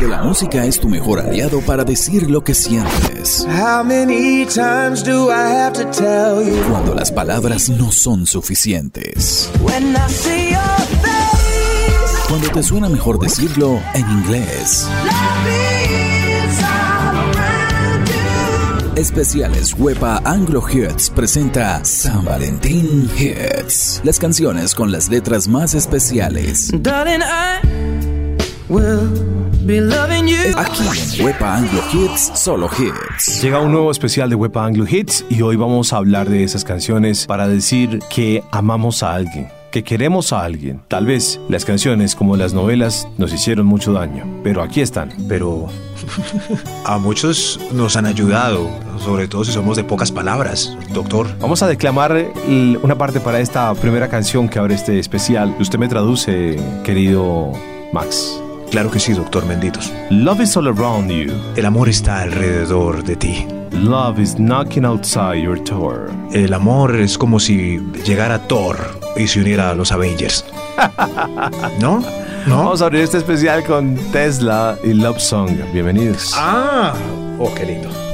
donde la música es tu mejor aliado para decir lo que sientes. Cuando las palabras no son suficientes. Cuando te suena mejor decirlo en inglés. Especiales Huepa Anglo Hits presenta San Valentín Hits. Las canciones con las letras más especiales. Aquí en Huepa Anglo Hits, solo hits. Llega un nuevo especial de Huepa Anglo Hits y hoy vamos a hablar de esas canciones para decir que amamos a alguien que queremos a alguien. Tal vez las canciones como las novelas nos hicieron mucho daño, pero aquí están. Pero a muchos nos han ayudado, sobre todo si somos de pocas palabras, doctor. Vamos a declamar una parte para esta primera canción que abre este especial. Usted me traduce, querido Max. Claro que sí, doctor Menditos. Love is all around you. El amor está alrededor de ti. Love is knocking outside your door. El amor es como si llegara Thor y se uniera a los Avengers. ¿No? ¿No? Vamos a abrir este especial con Tesla y Love Song. Bienvenidos. Ah, oh, qué lindo.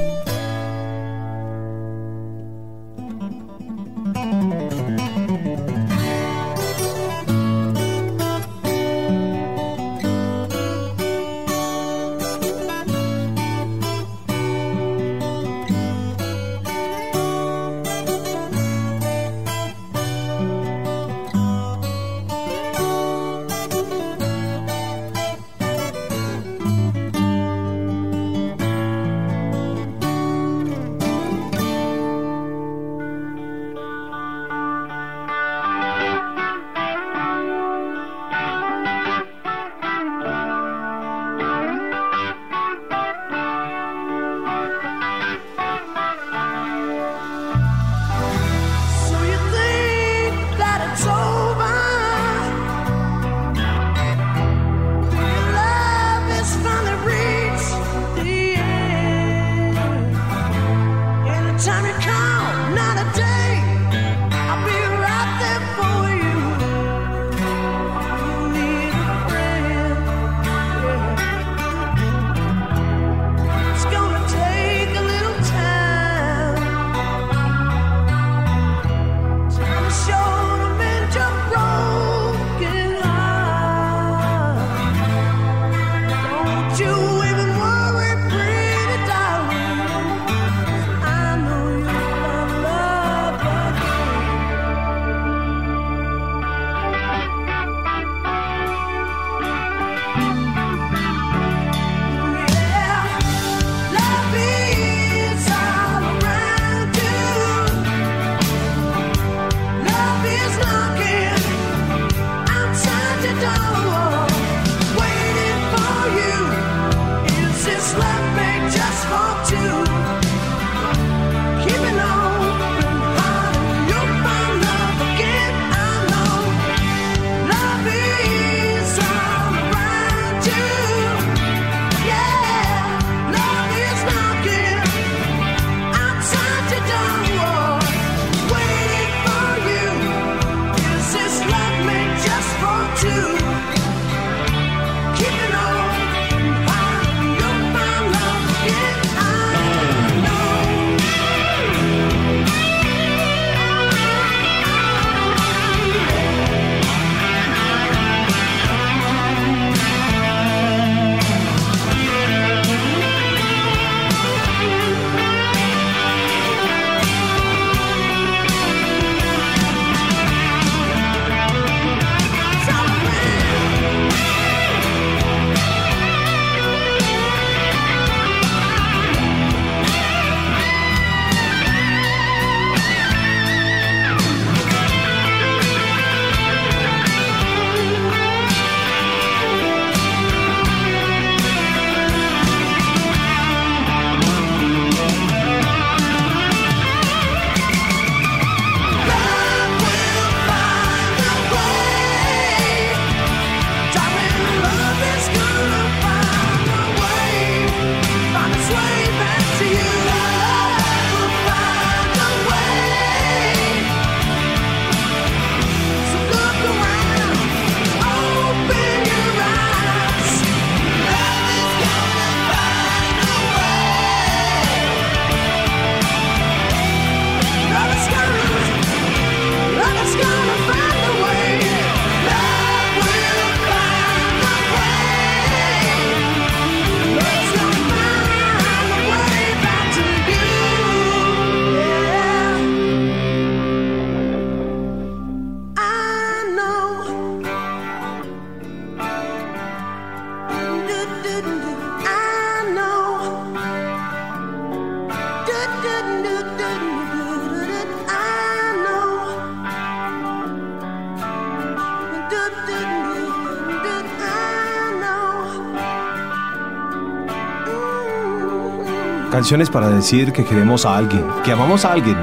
Canciones para decir que queremos a alguien, que amamos a alguien.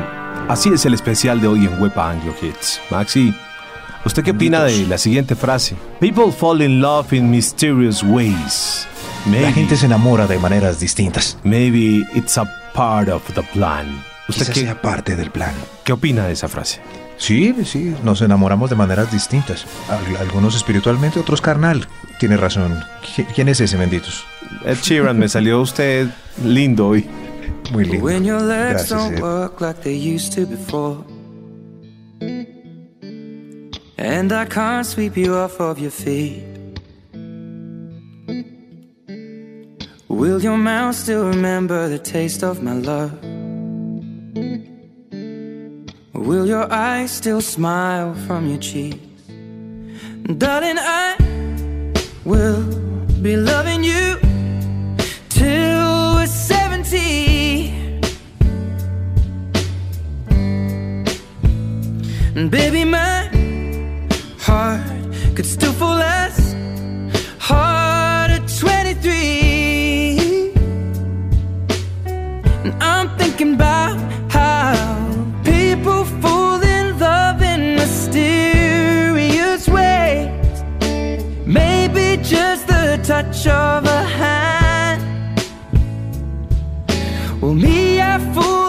Así es el especial de hoy en Wepa Anglo Hits. Maxi, ¿usted qué opina de la siguiente frase? People fall in love in mysterious ways. la gente se enamora de maneras distintas. Maybe it's a part of the plan. ¿Usted qué, sea parte del plan. ¿Qué opina de esa frase? Sí, sí, nos enamoramos de maneras distintas. Algunos espiritualmente, otros carnal. Tiene razón. ¿Quién es ese, benditos? Ed Sheeran, me salió usted lindo hoy. Muy lindo. When your legs don't work like they used to before. And I can't sweep you off of your feet. Will your mouth still remember the taste of my love? Will your eyes still smile from your cheeks? Darling, I will be loving you till we're 70. And baby, my heart could still fall less hard touch of a hand. Well, me, I fall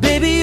Baby,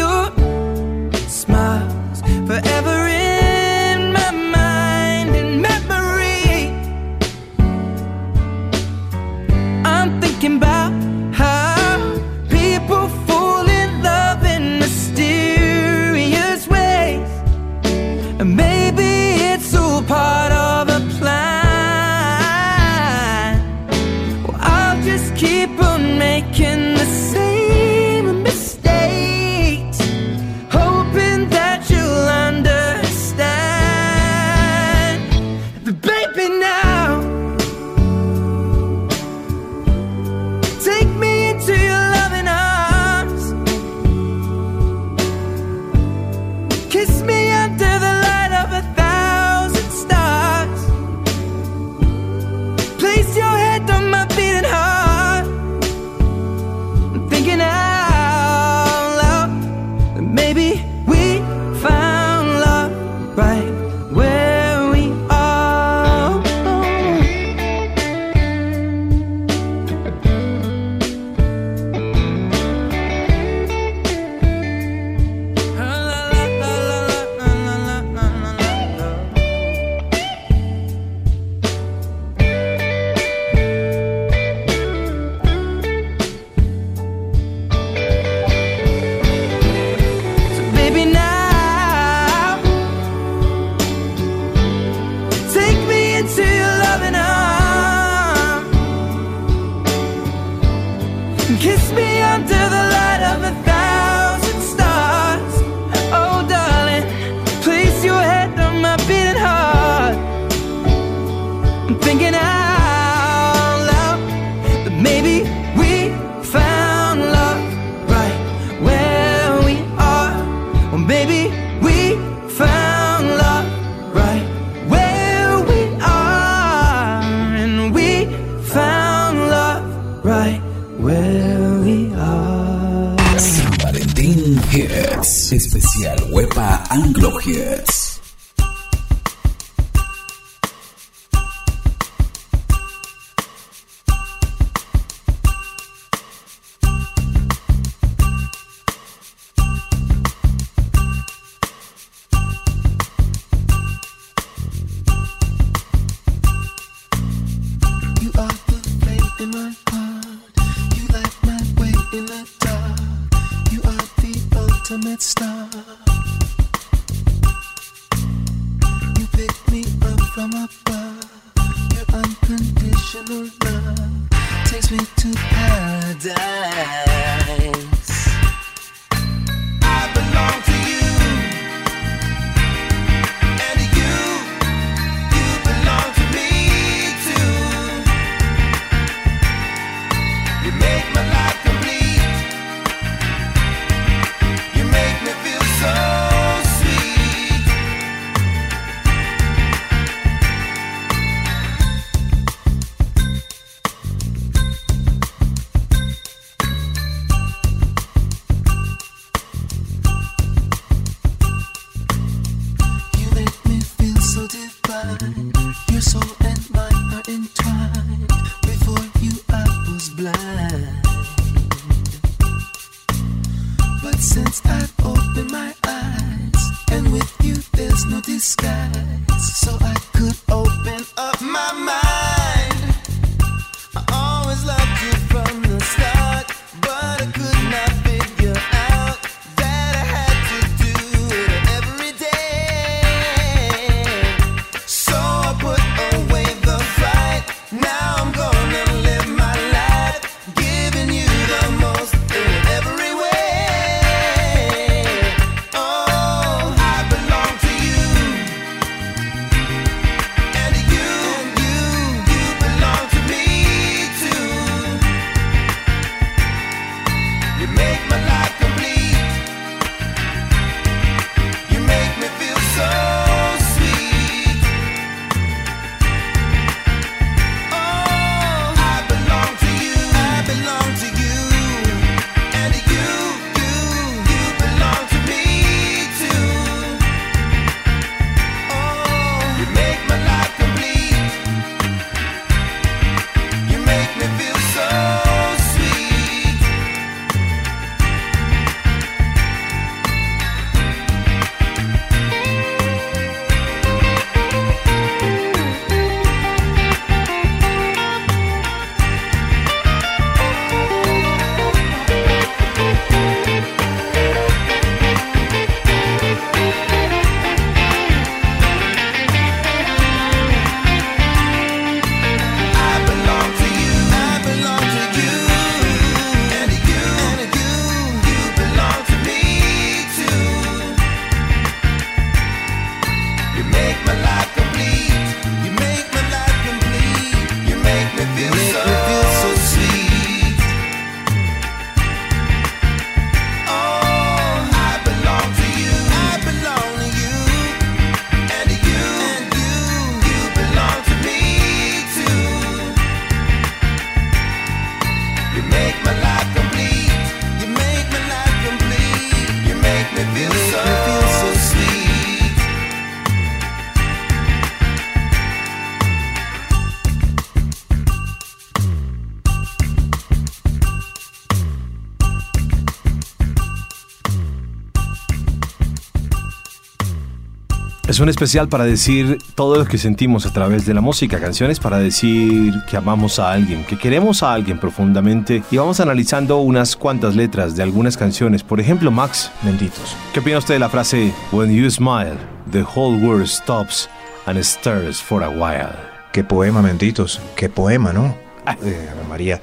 Es un especial para decir todo lo que sentimos a través de la música, canciones para decir que amamos a alguien, que queremos a alguien profundamente y vamos analizando unas cuantas letras de algunas canciones, por ejemplo Max Benditos. ¿Qué opina usted de la frase When you smile, the whole world stops and stares for a while? Qué poema, Benditos, qué poema, ¿no? Ah. Eh, María.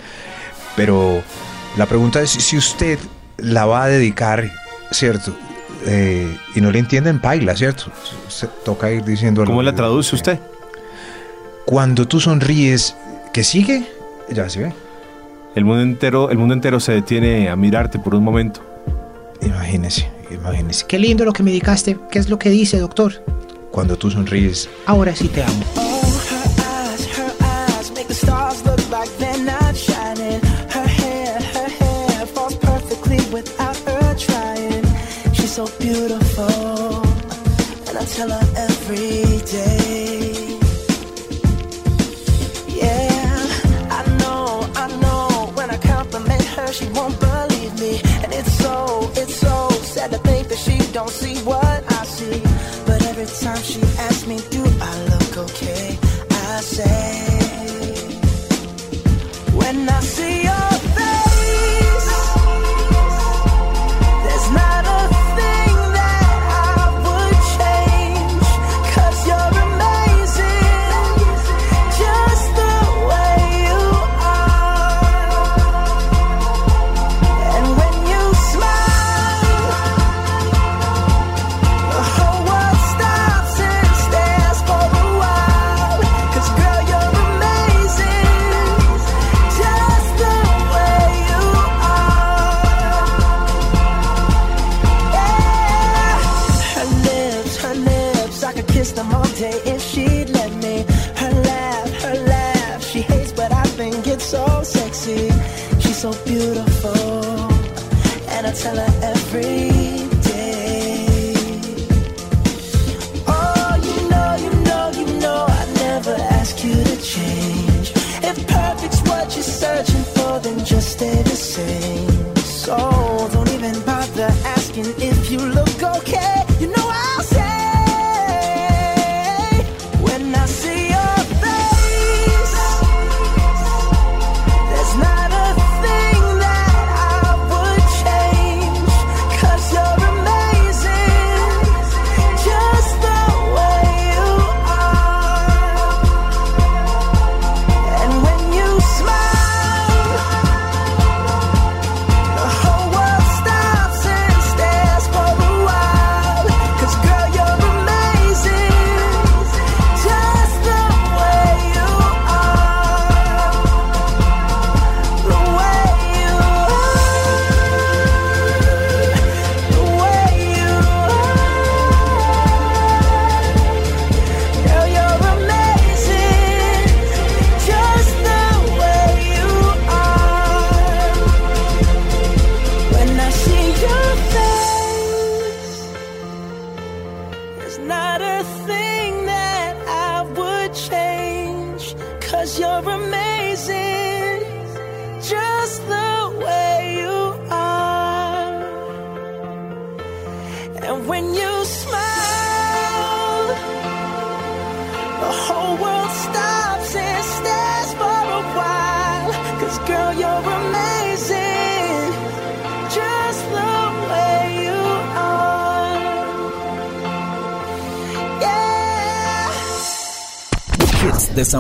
Pero la pregunta es si usted la va a dedicar, ¿cierto? Eh, y no le entienden paila, ¿cierto? Se toca ir diciendo... ¿Cómo la traduce usted? Cuando tú sonríes, ¿qué sigue? Ya se ve. El mundo entero, el mundo entero se detiene a mirarte por un momento. Imagínese, imagínese. Qué lindo lo que me dedicaste. ¿Qué es lo que dice, doctor? Cuando tú sonríes, ahora sí te amo. Oh, her eyes, her eyes so beautiful, and I tell her every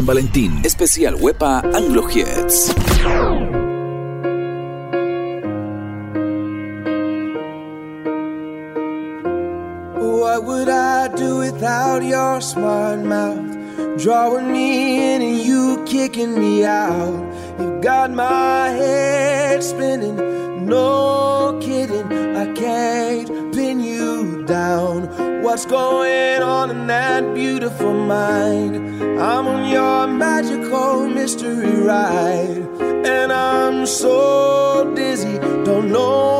San Valentín. Especial Huepa Anglo Hits. What would I do without your smart mouth? Drawing me in and you kicking me out. You got my head spinning, no kidding. I can't pin you down. What's going on in that beautiful mind? Your magical mystery ride. And I'm so dizzy, don't know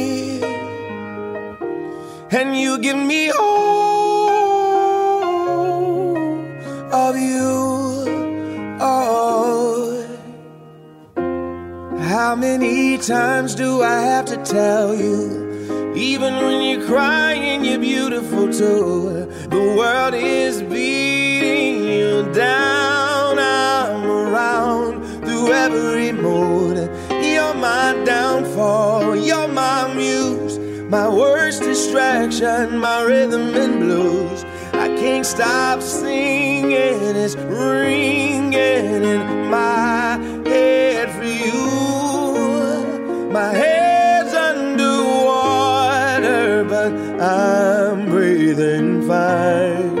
And you give me all of you. Oh, how many times do I have to tell you? Even when you're crying, you're beautiful too. The world is beating you down. I'm around through every mood. You're my downfall. You're my. My worst distraction, my rhythm and blues. I can't stop singing. It's ringing in my head for you. My head's underwater, but I'm breathing fine.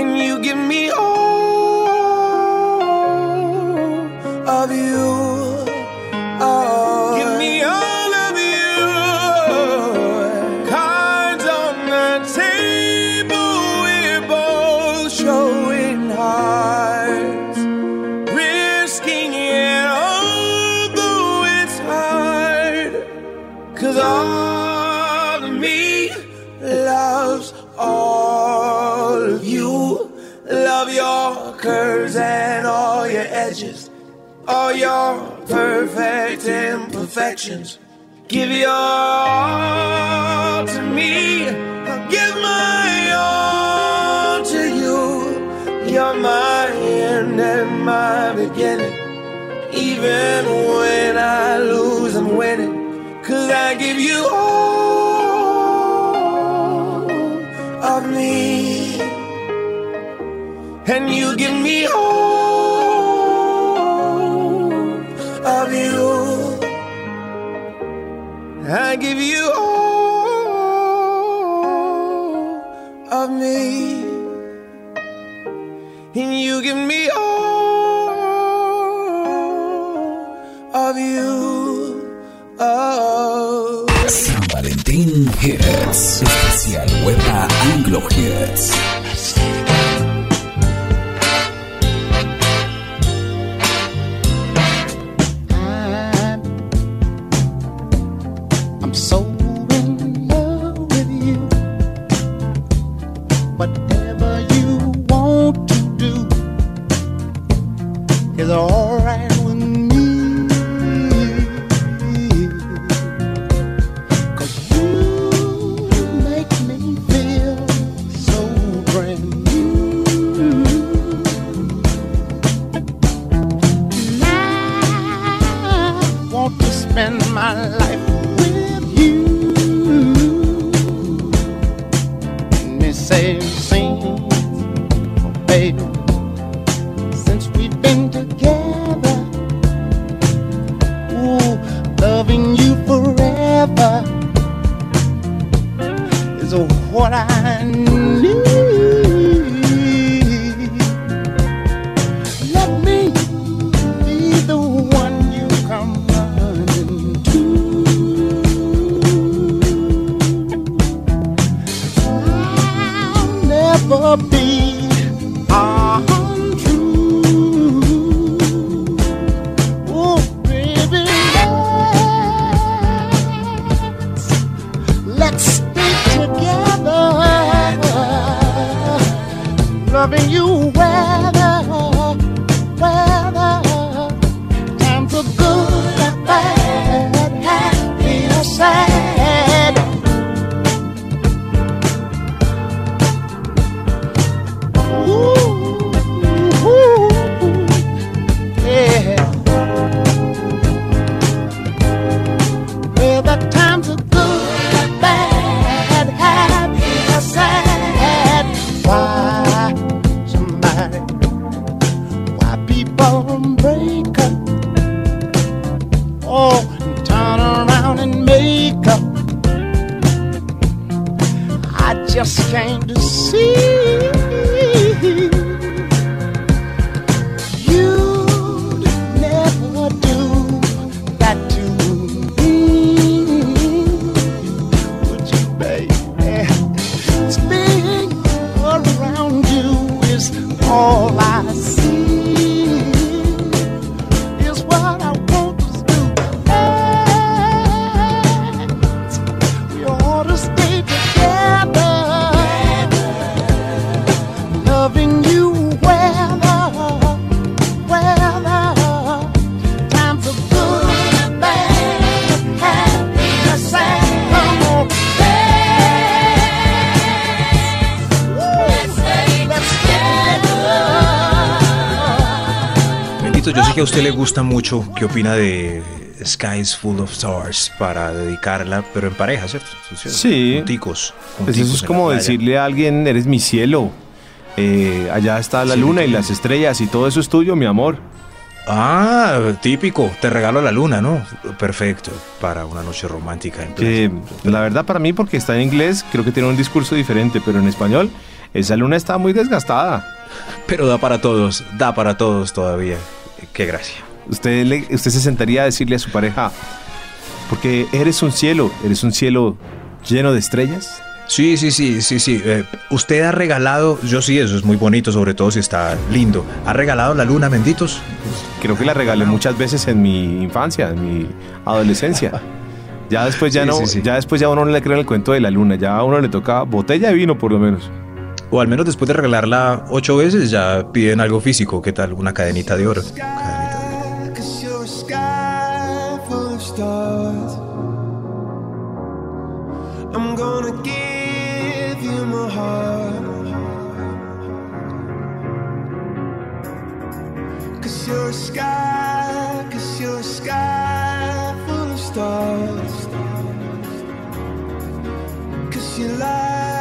And you give me all of you. Give your all Especial Huepa Anglo. Usted le gusta mucho. ¿Qué opina de Skies Full of Stars para dedicarla, pero en pareja, ¿cierto? Sí. Junticos. Pues eso es como decirle a alguien, eres mi cielo. Eh, allá está la Sí, luna y las estrellas y todo eso es tuyo, mi amor. Ah, típico. Te regalo la luna, ¿no? Perfecto. Para una noche romántica en. Que la verdad para mí, porque está en inglés, creo que tiene un discurso diferente, pero en español, esa luna está muy desgastada. Pero da para todos. Da para todos todavía. Qué gracia. Usted, le- usted se sentaría a decirle a su pareja, porque eres un cielo, eres un cielo lleno de estrellas. Sí, sí, sí, sí, sí. Eh, usted ha regalado, yo sí, eso es muy bonito, sobre todo si está lindo. ¿Ha regalado la luna, benditos? Creo que la regalé muchas veces en mi infancia, en mi adolescencia. Ya después ya Sí, no, sí, sí. ya después ya uno no le cree en el cuento de la luna, ya a uno le toca botella de vino por lo menos. O al menos después de regalarla ocho veces ya piden algo físico. ¿Qué tal? Una cadenita de oro. Cadenita de oro. Cause you're a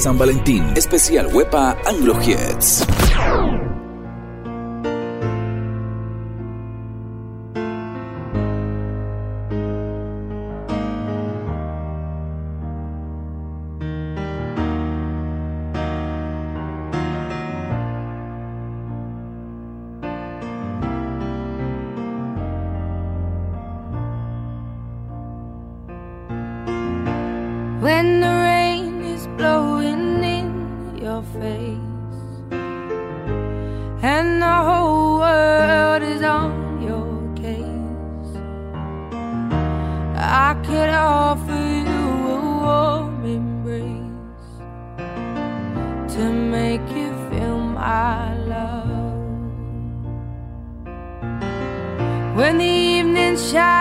San Valentín. Especial Huepa Anglo Hits. When the face and the whole world is on your case, I could offer you a warm embrace to make you feel my love. When the evening shadows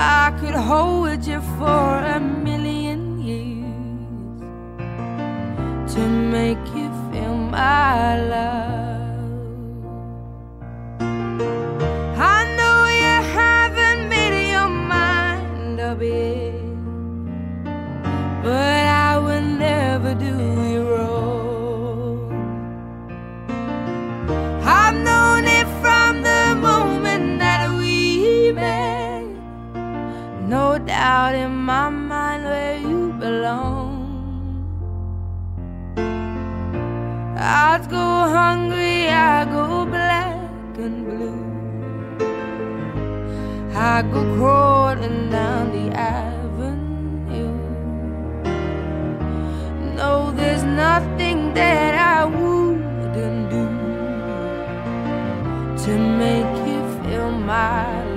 I could hold you for a million years to make you feel my love. I'd go hungry, I go black and blue. I go crawling down the avenue. No, there's nothing that I wouldn't do to make you feel my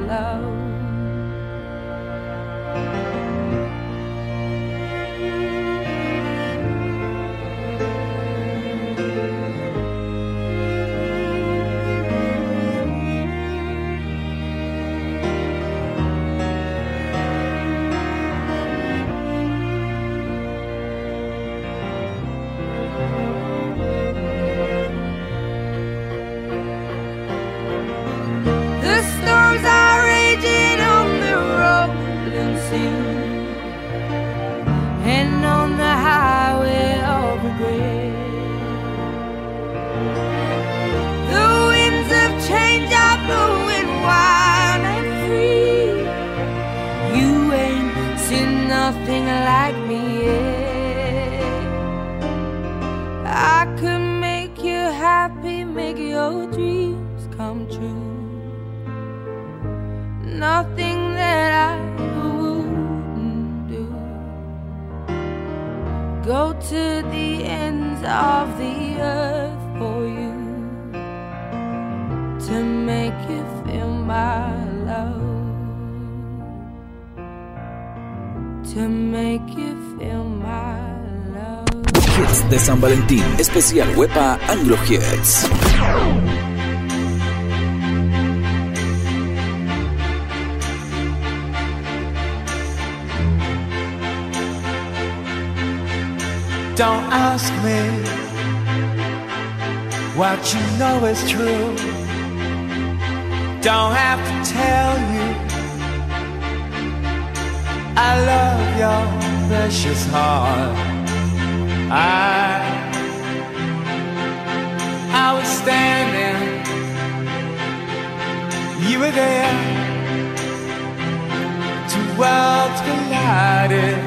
Especial Huepa Anglo Hits. Don't ask me what you know is true. Don't have to tell you I love your precious heart. I I was standing, you were there. Two worlds collided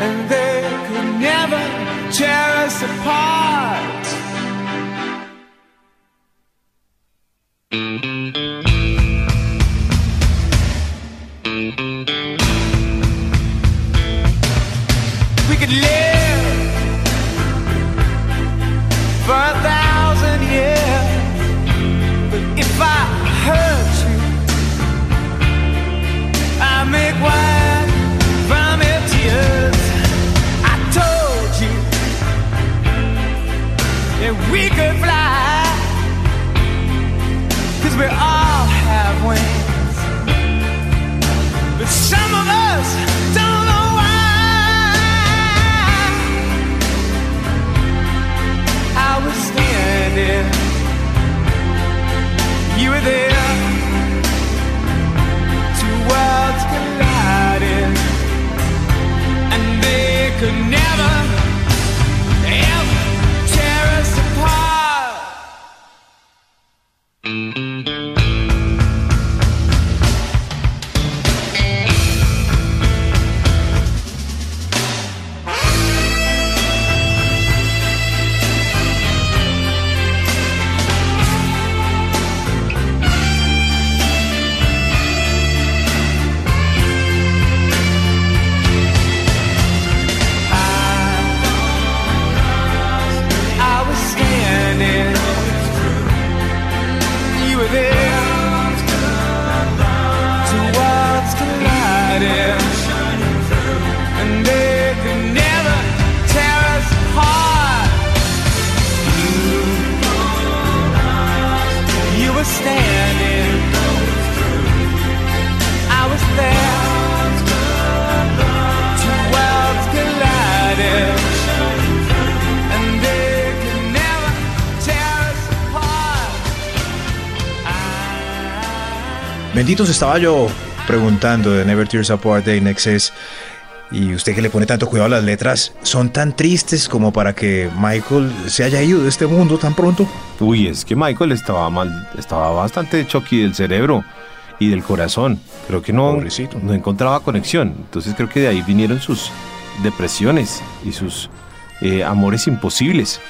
and they could never tear us apart. We could live Benditos estaba yo preguntando de Never Tears Apart de Inexcess. Y usted que le pone tanto cuidado a las letras, ¿son tan tristes como para que Michael se haya ido de este mundo tan pronto? Uy, es que Michael estaba mal, estaba bastante choqui del cerebro y del corazón. Creo que no, Pobrecito. no encontraba conexión. Entonces creo que de ahí vinieron sus depresiones y sus eh, amores imposibles.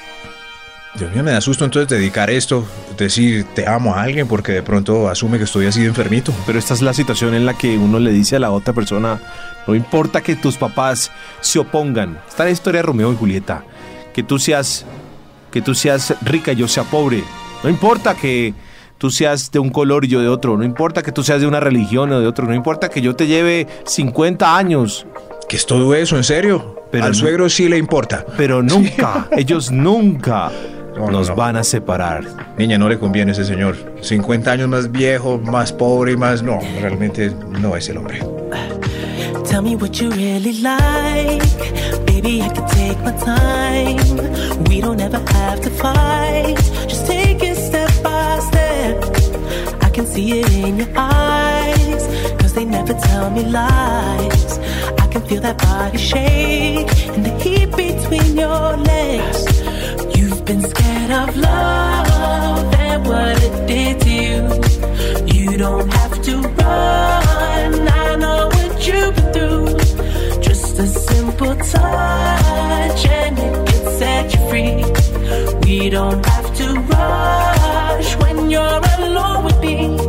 Dios mío, me da susto entonces dedicar esto, decir te amo a alguien porque de pronto asume que estoy así de enfermito. Pero esta es la situación en la que uno le dice a la otra persona, no importa que tus papás se opongan. Está la historia de Romeo y Julieta. Que tú seas, que tú seas rica y yo sea pobre. No importa que tú seas de un color y yo de otro. No importa que tú seas de una religión o de otro. No importa que yo te lleve 50 años. ¿Qué es todo eso, en serio? Pero Al no- suegro sí le importa. Pero nunca, ellos nunca No, no, nos no. van a separar. Niña, no le conviene ese señor. 50 años más viejo, más pobre y más... No, realmente no es el hombre. Tell me what you really like. Baby, I can take my time. We don't ever have to fight. Just take it step by step. I can see it in your eyes. Cause they never tell me lies. I can feel that body shake and the heat between your legs. Been scared of love and what it did to you. You don't have to run. I know what you've been through. Just a simple touch and it can set you free. We don't have to rush when you're alone with me.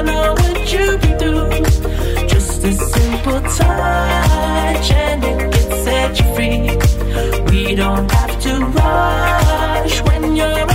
Just a simple touch and it you free. We don't have to rush when you're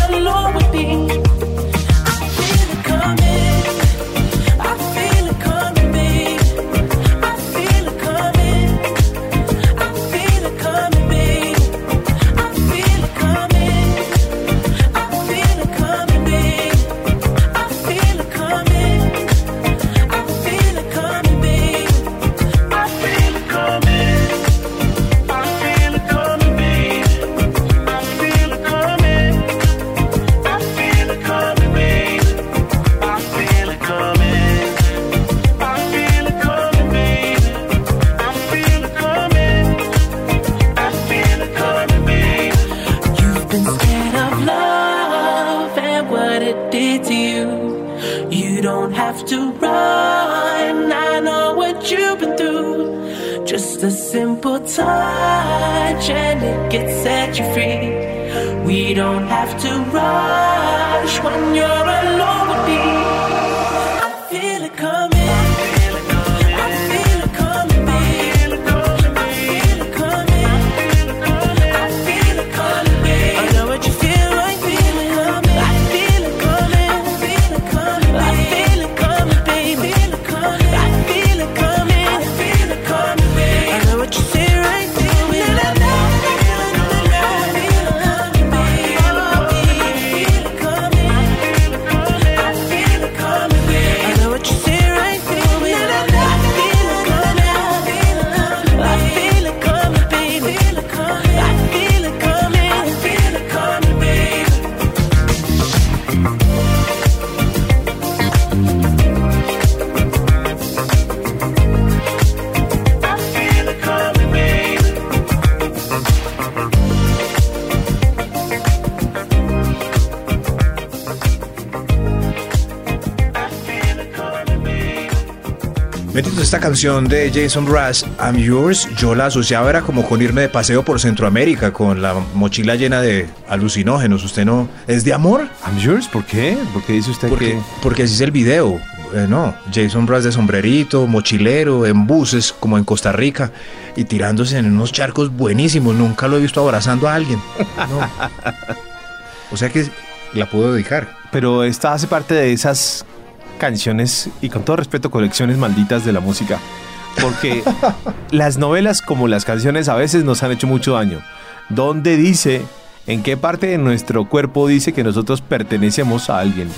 esta canción de Jason Mraz, I'm Yours, yo la asociaba era como con irme de paseo por Centroamérica con la mochila llena de alucinógenos. ¿Usted no es de amor? I'm yours, ¿por qué? ¿Por qué dice usted Porque, que porque así es el video. Eh, no, Jason Mraz de sombrerito, mochilero, en buses, como en Costa Rica, y tirándose en unos charcos buenísimos. Nunca lo he visto abrazando a alguien. No. O sea que la puedo dedicar. Pero esta hace parte de esas canciones y con todo respeto colecciones malditas de la música. Porque las novelas como las canciones a veces nos han hecho mucho daño. ¿Dónde dice, en qué parte de nuestro cuerpo dice que nosotros pertenecemos a alguien?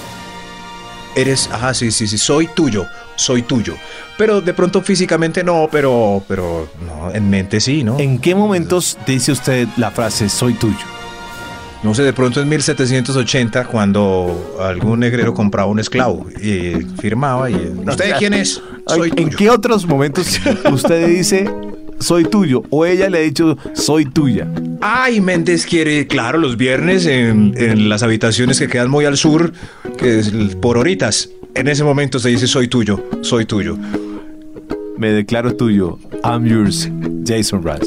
Eres, ajá, sí, sí, sí, soy tuyo, soy tuyo. Pero de pronto físicamente no, pero, pero, no, en mente sí, ¿no? ¿En qué momentos dice usted la frase soy tuyo? No sé, de pronto en 1780, cuando algún negrero compraba un esclavo y firmaba y... ¿Usted quién es? Soy ¿En qué otros momentos usted dice soy tuyo o ella le ha dicho soy tuya? Ay, Méndez quiere, claro, los viernes en, en las habitaciones que quedan muy al sur, que es por horitas. En ese momento se dice soy tuyo, soy tuyo. Me declaro tuyo. I'm yours, Jason Mraz.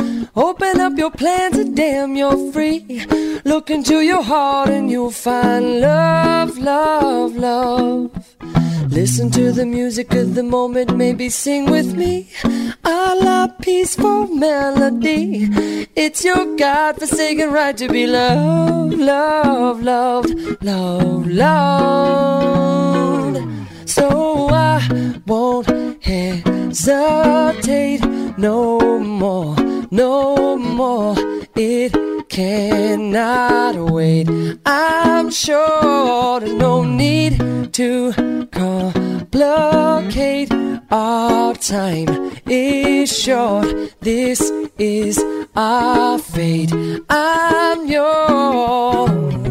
Open up your plans and damn, you're free. Look into your heart and you'll find love, love, love. Listen to the music of the moment, maybe sing with me. A la peaceful melody. It's your God forsaken right to be loved, loved, loved, loved, loved. So I won't hesitate no more, no more. It cannot wait. I'm sure there's no need to complicate. Our time is short. This is our fate. I'm yours.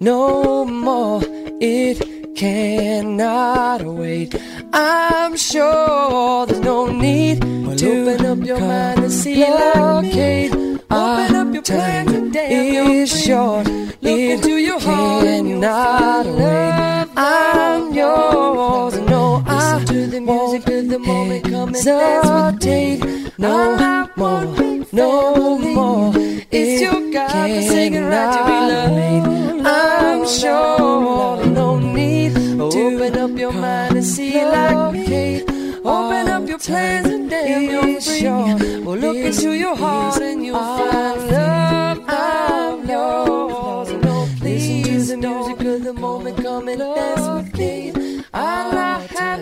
no more. It cannot wait. I'm sure there's no need to open up your mind and see like me. Open up your time and is short. Look into your heart and you'll find love. I'm yours. and No, I to the music of the moment. Come and dance with me. No more, no more. It's your God-forsaken right to be loved. I'm sure no need to open up your mind and see like me. Open up your plans and damn, you're free. Well, look into your heart and you'll find love. I'm yours. No, to the music of the moment. Come and dance with me. All I have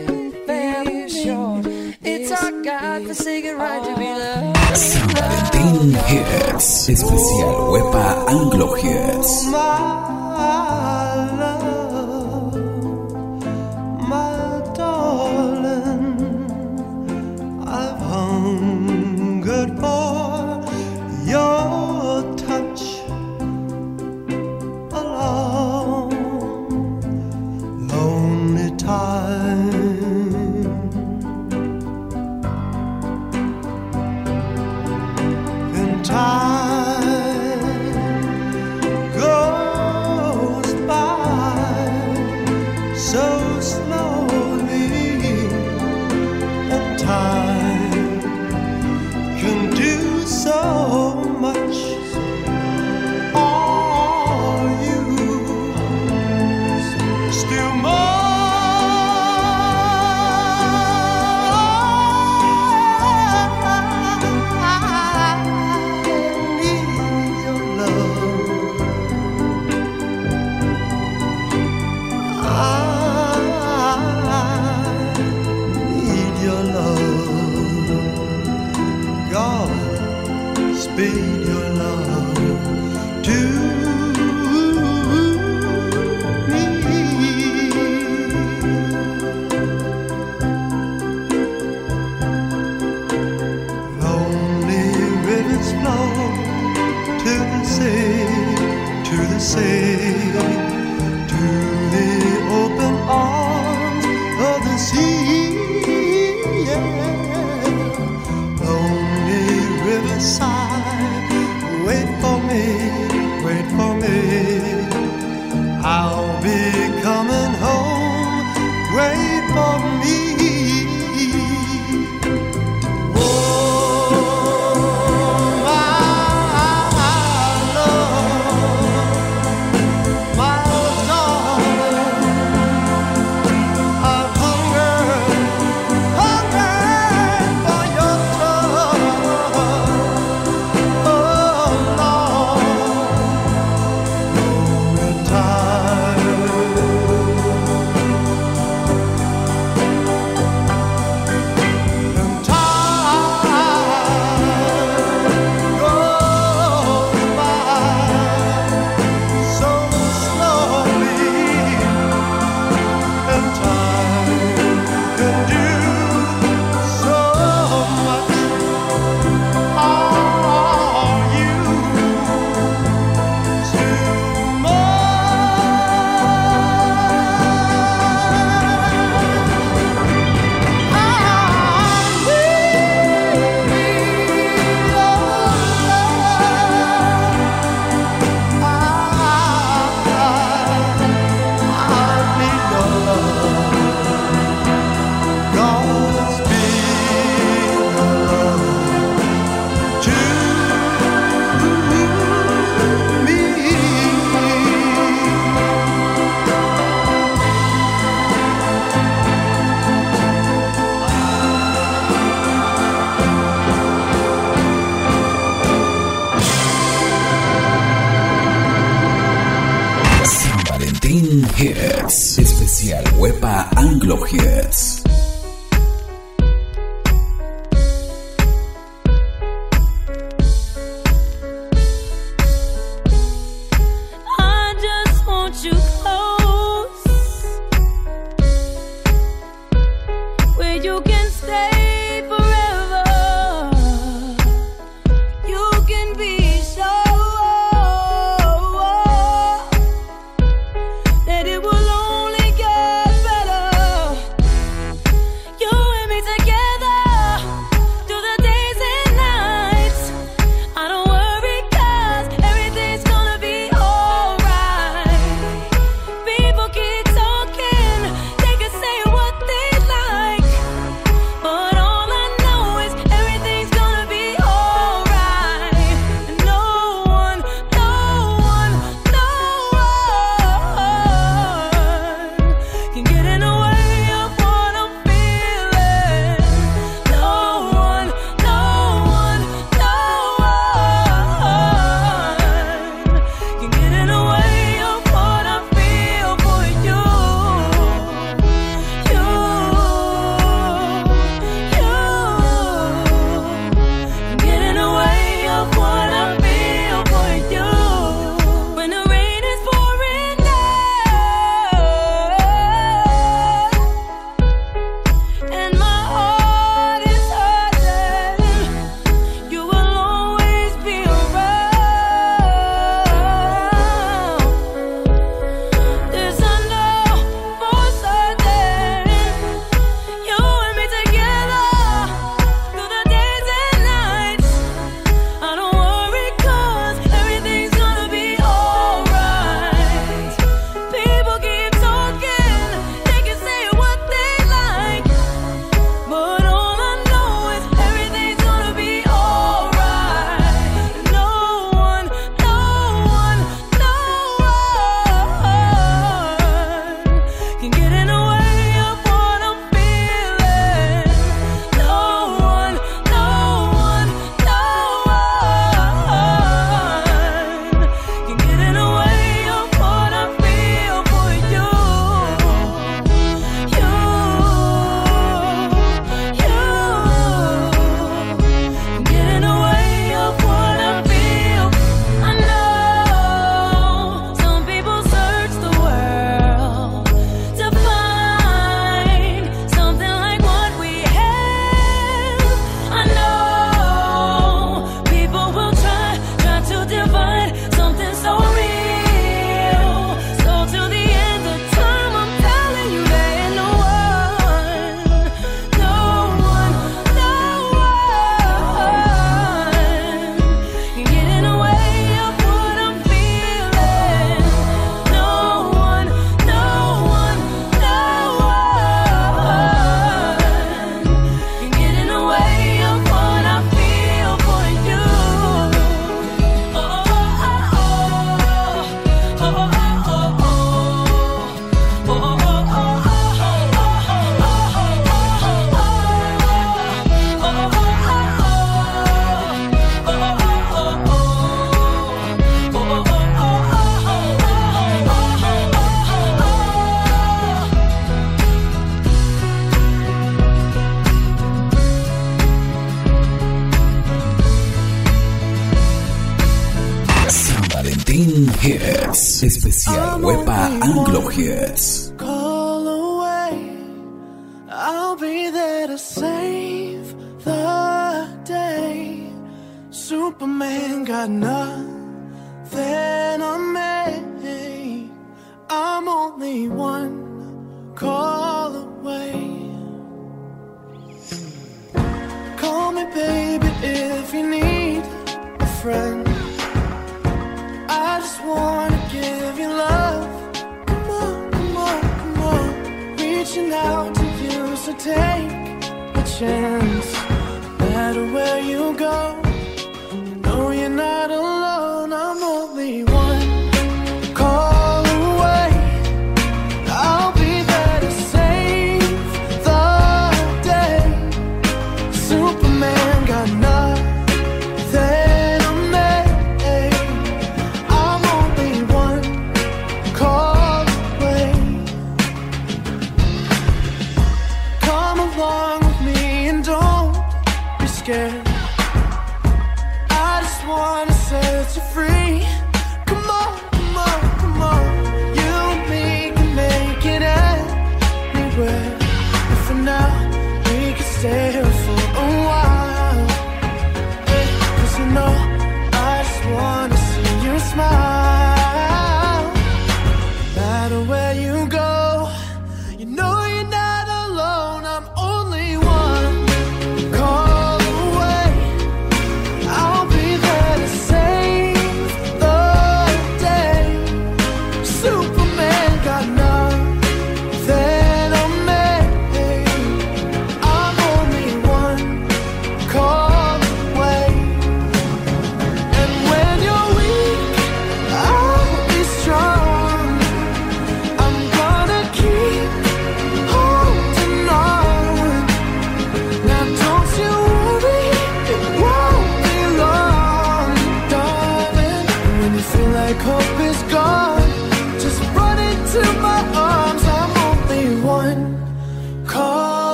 is short. It's our God-forsaken right to be loved. San Valentín Hits. Especial Huepa Anglo Hits.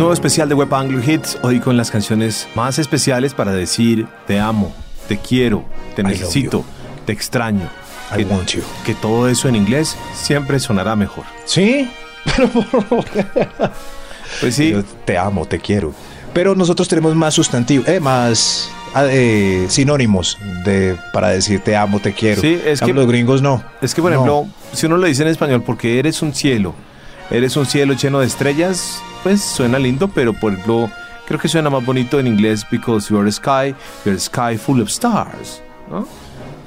Nuevo especial de Web Anglo Hits, hoy con las canciones más especiales para decir te amo, te quiero, te necesito, te extraño. I que, want you. que todo eso en inglés siempre sonará mejor. ¿Sí? Pues sí, Yo te amo, te quiero. Pero nosotros tenemos más sustantivos, eh, más ah, eh, sinónimos de, para decir te amo, te quiero. Sí, es En que- los gringos no. es que por No. ejemplo, si uno lo dice en español porque eres un cielo, eres un cielo lleno de estrellas, pues suena lindo, pero por ejemplo, creo que suena más bonito en inglés because you're a sky, you're a sky full of stars, ¿no?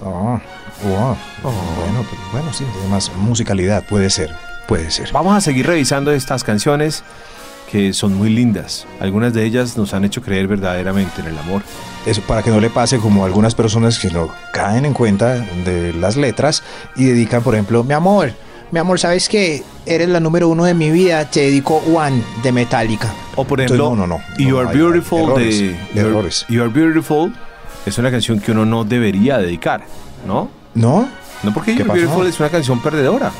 Ah, wow. Bueno, pero bueno, sí, tiene más musicalidad, puede ser, puede ser. Vamos a seguir revisando estas canciones que son muy lindas. Algunas de ellas nos han hecho creer verdaderamente en el amor. Eso para que no le pase como a algunas personas que no caen en cuenta de las letras y dedican, por ejemplo, mi amor, mi amor, ¿sabes que Eres la número uno de mi vida, te dedico One de Metallica. O por Entonces, ejemplo, no, no, no, You Are hay- Beautiful errores, de errores. You Are Beautiful es una canción que uno no debería dedicar, ¿no? ¿No? No porque ¿Qué You Are? Beautiful es una canción perdedora.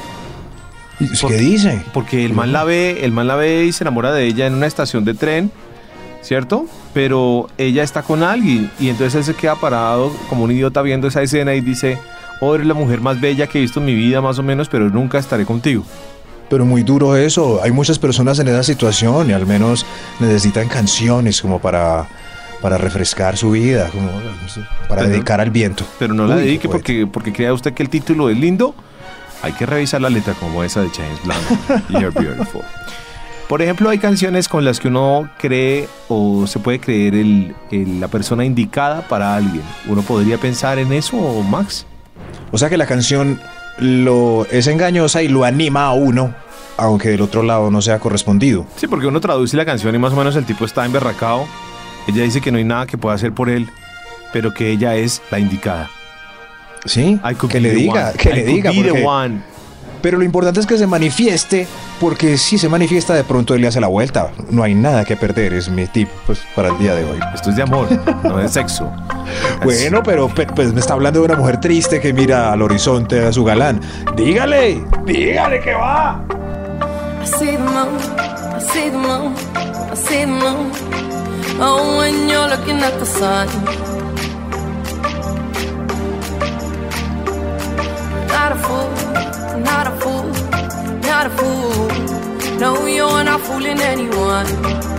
¿Qué dice? Porque el man la ve, el man la ve y se enamora de ella en una estación de tren, ¿cierto? Pero ella está con alguien y entonces él se queda parado como un idiota viendo esa escena y dice, oh, eres la mujer más bella que he visto en mi vida más o menos, pero nunca estaré contigo. Pero muy duro eso. Hay muchas personas en esa situación y al menos necesitan canciones como para, para refrescar su vida, como para Pero- dedicar al viento. Pero no la Uy, dedique porque, porque crea usted que el título es lindo. Hay que revisar la letra como esa de James Blunt, You're Beautiful. Por ejemplo, hay canciones con las que uno cree o se puede creer el- el- la persona indicada para alguien. ¿Uno podría pensar en eso, Max? O sea que la canción lo es engañosa y lo anima a uno, aunque del otro lado no sea correspondido. Sí, porque uno traduce la canción y más o menos el tipo está emberracado. Ella dice que no hay nada que pueda hacer por él, pero que ella es la indicada. ¿Sí? Que le diga, one. que I le diga. porque-. Pero lo importante es que se manifieste, porque si se manifiesta de pronto él le hace la vuelta. No hay nada que perder, es mi tip pues, para el día de hoy. Esto es de amor, no de sexo. Bueno, pero pe- pues me está hablando de una mujer triste que mira al horizonte a su galán. Dígale, dígale que va. I see the moon, I see the moon, I see the moon. Oh, when you're looking at the sun. Not a fool, not a fool, not a fool. No, you're not fooling anyone.